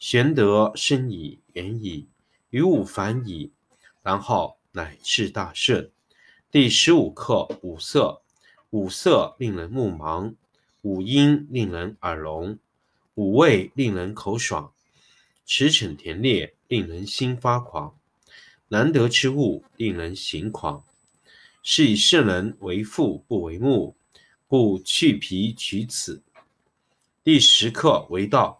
玄德深矣，远矣，于物反矣，然后乃至大顺。第十五课：五色。五色令人目盲，五音令人耳聋，五味令人口爽，驰骋田猎令人心发狂。难得之物，令人行狂。是以圣人为父不为目，故去皮取此。第十课：为道。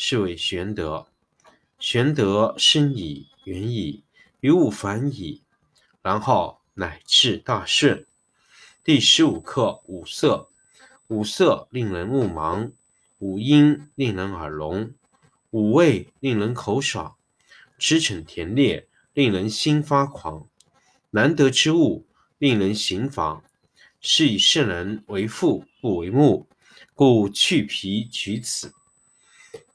是谓玄德。玄德深矣，远矣，于物反矣，然后乃至大顺。第十五课：五色。五色令人目盲，五音令人耳聋，五味令人口爽，驰骋田猎令人心发狂。难得之物，令人行妨。是以圣人为父不为目，故去皮取此。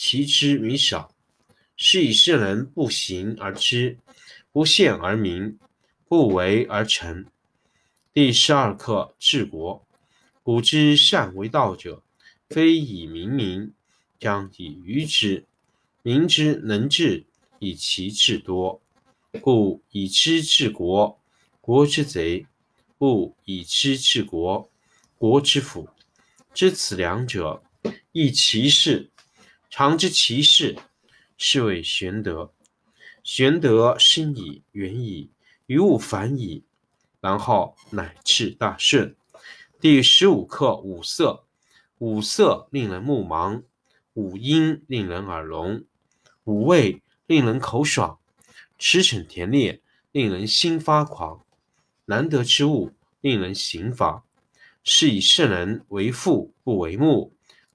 其知弥少，是以圣人不行而知，不见而明，不为而成。第十二课治国。古之善为道者，非以明民，将以愚之。民之能治，以其智多。故以知治国，国之贼；不以知治国，国之福。知此两者，亦其事。常知其事，是谓玄德。玄德深矣，远矣，于物反矣，然后乃至大顺。第十五课五色。五色令人目盲，五音令人耳聋，五味令人口爽，驰骋田猎令人心发狂。难得之物，令人行妨。是以圣人为父不为目。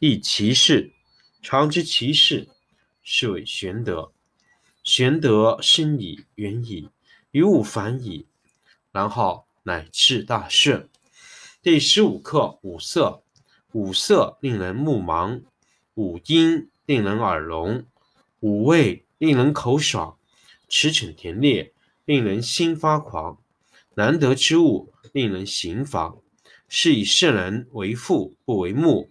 亦其事。常知其事，是谓玄德。玄德深矣，远矣，于物反矣，然后乃至大顺。第十五课：五色。五色令人目盲，五音令人耳聋，五味令人口爽，驰骋田猎令人心发狂。难得之物，令人行妨。是以圣人为父不为目，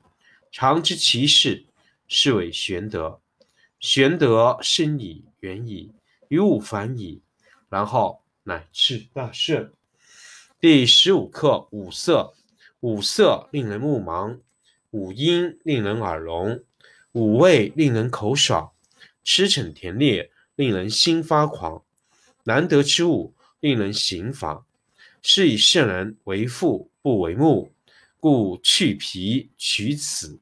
常知其事，是谓玄德。玄德深矣，远矣，于物反矣，然后乃至大顺。第十五课：五色。五色令人目盲，五音令人耳聋，五味令人口爽，驰骋田猎令人心发狂。难得之物，令人行妨。是以圣人为父不为目，故去皮取此。